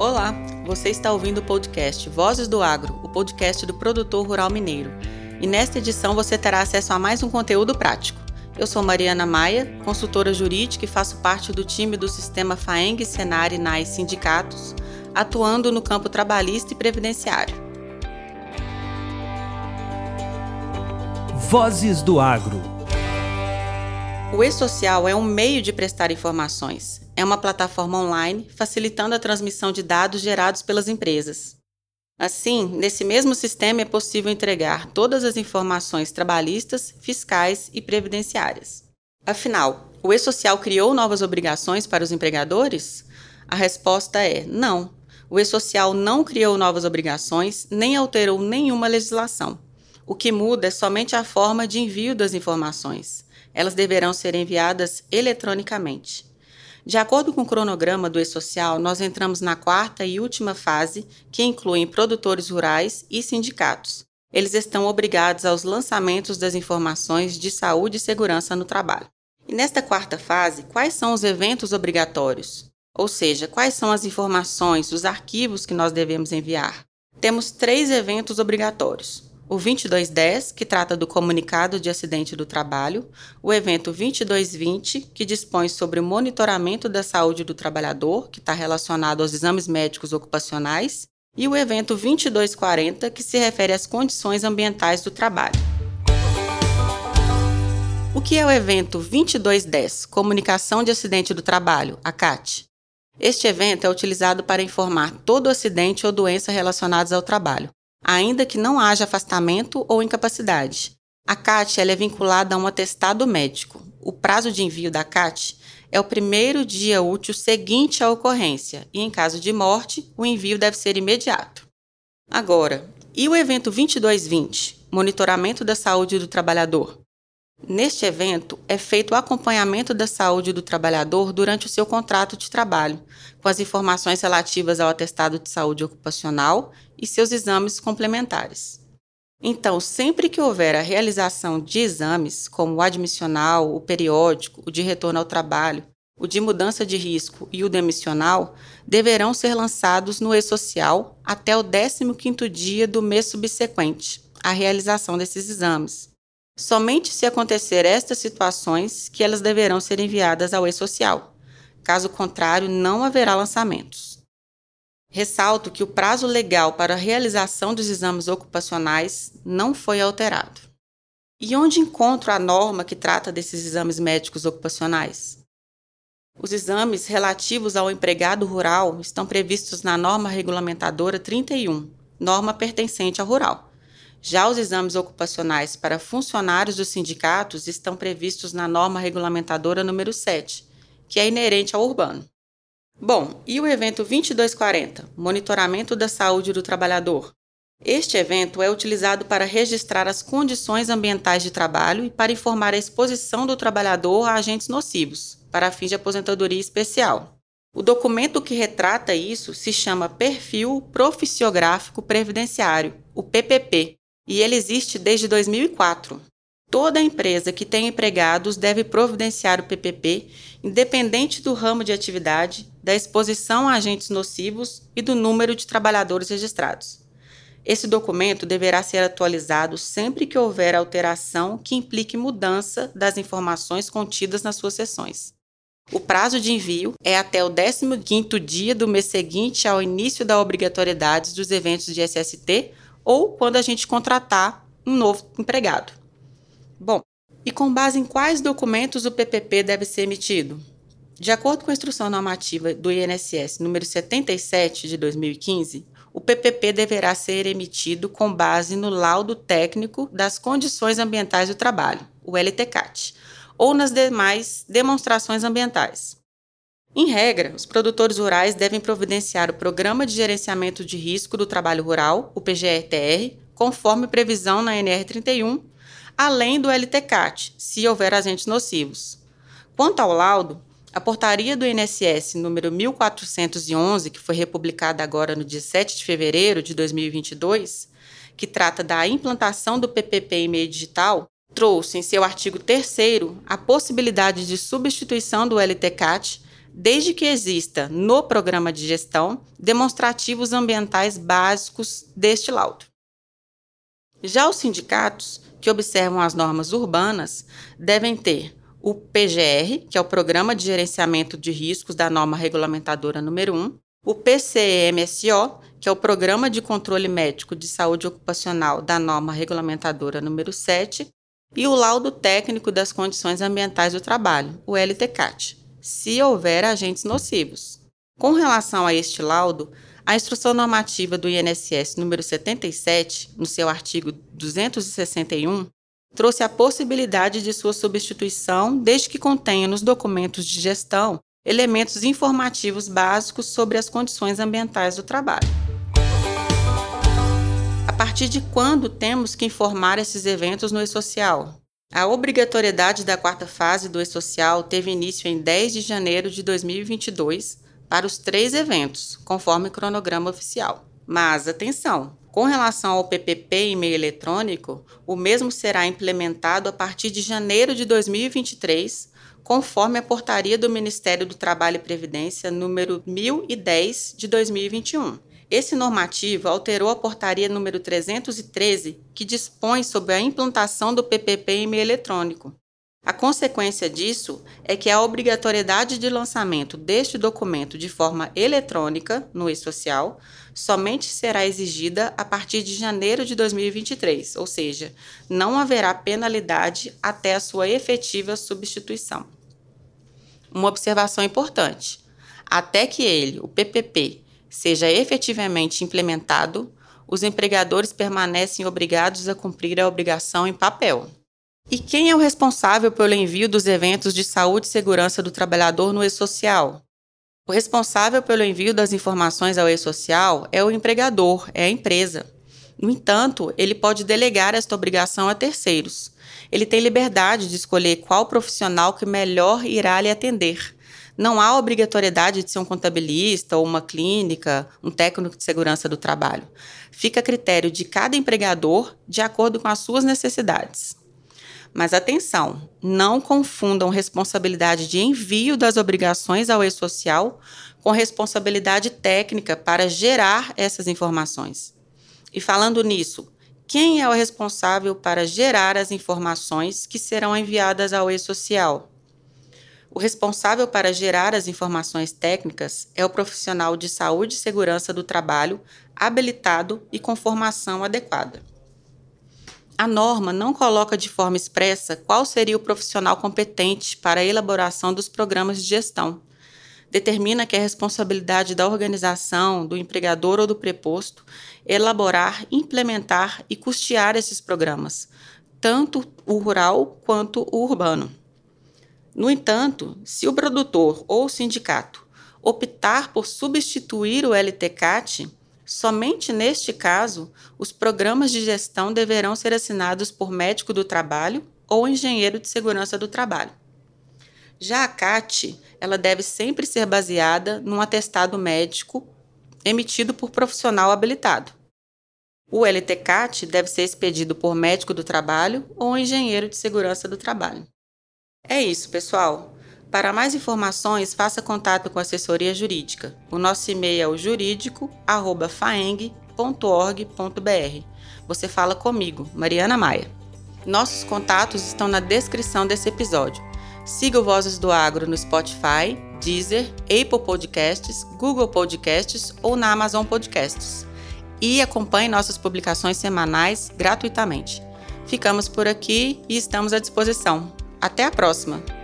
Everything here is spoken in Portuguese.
Olá, você está ouvindo o podcast Vozes do Agro, o podcast do produtor rural mineiro. E nesta edição você terá acesso a mais um conteúdo prático. Eu sou Mariana Maia, consultora jurídica e faço parte do time do sistema FAENG, Senar e NAI Sindicatos, atuando no campo trabalhista e previdenciário. Vozes do Agro. O e-social é um meio de prestar informações. É uma plataforma online facilitando a transmissão de dados gerados pelas empresas. Assim, nesse mesmo sistema é possível entregar todas as informações trabalhistas, fiscais e previdenciárias. Afinal, o e-social criou novas obrigações para os empregadores? A resposta é não. O e-social não criou novas obrigações nem alterou nenhuma legislação. O que muda é somente a forma de envio das informações. Elas deverão ser enviadas eletronicamente. De acordo com o cronograma do E-Social, nós entramos na quarta e última fase, que inclui produtores rurais e sindicatos. Eles estão obrigados aos lançamentos das informações de saúde e segurança no trabalho. E nesta quarta fase, quais são os eventos obrigatórios? Ou seja, quais são as informações, os arquivos que nós devemos enviar? Temos três eventos obrigatórios: o 2210, que trata do comunicado de acidente do trabalho, o evento 2220, que dispõe sobre o monitoramento da saúde do trabalhador, que está relacionado aos exames médicos ocupacionais, e o evento 2240, que se refere às condições ambientais do trabalho. O que é o evento 2210, Comunicação de Acidente do Trabalho, a CAT? Este evento é utilizado para informar todo acidente ou doença relacionados ao trabalho ainda que não haja afastamento ou incapacidade. A CAT é vinculada a um atestado médico. O prazo de envio da CAT é o primeiro dia útil seguinte à ocorrência e, em caso de morte, o envio deve ser imediato. Agora, e o evento 2220, Monitoramento da Saúde do Trabalhador? Neste evento, é feito o acompanhamento da saúde do trabalhador durante o seu contrato de trabalho, com as informações relativas ao atestado de saúde ocupacional e seus exames complementares. Então, sempre que houver a realização de exames, como o admissional, o periódico, o de retorno ao trabalho, o de mudança de risco e o demissional, deverão ser lançados no e-social até o 15º dia do mês subsequente à realização desses exames Somente se acontecer estas situações que elas deverão ser enviadas ao e-social. Caso contrário, não haverá lançamentos. Ressalto que o prazo legal para a realização dos exames ocupacionais não foi alterado. E onde encontro a norma que trata desses exames médicos ocupacionais? Os exames relativos ao empregado rural estão previstos na norma regulamentadora 31, norma pertencente ao rural. Já os exames ocupacionais para funcionários dos sindicatos estão previstos na norma regulamentadora número 7, que é inerente ao urbano. Bom, e o evento 2240, Monitoramento da Saúde do Trabalhador? Este evento é utilizado para registrar as condições ambientais de trabalho e para informar a exposição do trabalhador a agentes nocivos, para fins de aposentadoria especial. O documento que retrata isso se chama Perfil Profissiográfico Previdenciário, o PPP, e ele existe desde 2004. Toda empresa que tem empregados deve providenciar o PPP, independente do ramo de atividade, da exposição a agentes nocivos e do número de trabalhadores registrados. Esse documento deverá ser atualizado sempre que houver alteração que implique mudança das informações contidas nas suas sessões. O prazo de envio é até o 15º dia do mês seguinte ao início da obrigatoriedade dos eventos de SST ou quando a gente contratar um novo empregado. Bom, e com base em quais documentos o PPP deve ser emitido? De acordo com a instrução normativa do INSS número 77 de 2015, o PPP deverá ser emitido com base no laudo técnico das condições ambientais do trabalho, o LTCAT, ou nas demais demonstrações ambientais. Em regra, os produtores rurais devem providenciar o Programa de Gerenciamento de Risco do Trabalho Rural, o PGRTR, conforme previsão na NR 31, além do LTCAT, se houver agentes nocivos. Quanto ao laudo, a portaria do INSS número 1411, que foi republicada agora no dia 7 de fevereiro de 2022, que trata da implantação do PPP em meio digital, trouxe em seu artigo 3 a possibilidade de substituição do LTCAT desde que exista no programa de gestão demonstrativos ambientais básicos deste laudo. Já os sindicatos, que observam as normas urbanas, devem ter o PGR, que é o Programa de Gerenciamento de Riscos da norma regulamentadora número 1, o PCMSO, que é o Programa de Controle Médico de Saúde Ocupacional da norma regulamentadora número 7, e o Laudo Técnico das Condições Ambientais do Trabalho, o LTCAT, se houver agentes nocivos. Com relação a este laudo, a instrução normativa do INSS número 77, no seu artigo 261, trouxe a possibilidade de sua substituição desde que contenha nos documentos de gestão elementos informativos básicos sobre as condições ambientais do trabalho. A partir de quando temos que informar esses eventos no e-social? A obrigatoriedade da quarta fase do e-social teve início em 10 de janeiro de 2022 para os três eventos, conforme o cronograma oficial. Mas atenção, com relação ao PPP e-mail eletrônico, o mesmo será implementado a partir de janeiro de 2023, conforme a portaria do Ministério do Trabalho e Previdência número 1010 de 2021. Esse normativo alterou a portaria número 313, que dispõe sobre a implantação do PPP em e-mail eletrônico. A consequência disso é que a obrigatoriedade de lançamento deste documento de forma eletrônica no e-social somente será exigida a partir de janeiro de 2023, ou seja, não haverá penalidade até a sua efetiva substituição. Uma observação importante: até que ele, o PPP, seja efetivamente implementado, os empregadores permanecem obrigados a cumprir a obrigação em papel. E quem é o responsável pelo envio dos eventos de saúde e segurança do trabalhador no e-social? O responsável pelo envio das informações ao e-social é o empregador, é a empresa. No entanto, ele pode delegar esta obrigação a terceiros. Ele tem liberdade de escolher qual profissional que melhor irá lhe atender. Não há obrigatoriedade de ser um contabilista ou uma clínica, um técnico de segurança do trabalho. Fica a critério de cada empregador de acordo com as suas necessidades. Mas atenção, não confundam responsabilidade de envio das obrigações ao e-social com responsabilidade técnica para gerar essas informações. E falando nisso, quem é o responsável para gerar as informações que serão enviadas ao e-social? O responsável para gerar as informações técnicas é o profissional de saúde e segurança do trabalho habilitado e com formação adequada a norma não coloca de forma expressa qual seria o profissional competente para a elaboração dos programas de gestão. Determina que é responsabilidade da organização, do empregador ou do preposto elaborar, implementar e custear esses programas, tanto o rural quanto o urbano. No entanto, se o produtor ou o sindicato optar por substituir o LTCAT, Somente neste caso, os programas de gestão deverão ser assinados por médico do trabalho ou engenheiro de segurança do trabalho. Já a CAT, ela deve sempre ser baseada num atestado médico emitido por profissional habilitado. O LTCAT deve ser expedido por médico do trabalho ou engenheiro de segurança do trabalho. É isso, pessoal. Para mais informações, faça contato com a assessoria jurídica. O nosso e-mail é o jurídico@faeng.org.br. Você fala comigo, Mariana Maia. Nossos contatos estão na descrição desse episódio. Siga o Vozes do Agro no Spotify, Deezer, Apple Podcasts, Google Podcasts ou na Amazon Podcasts. E acompanhe nossas publicações semanais gratuitamente. Ficamos por aqui e estamos à disposição. Até a próxima!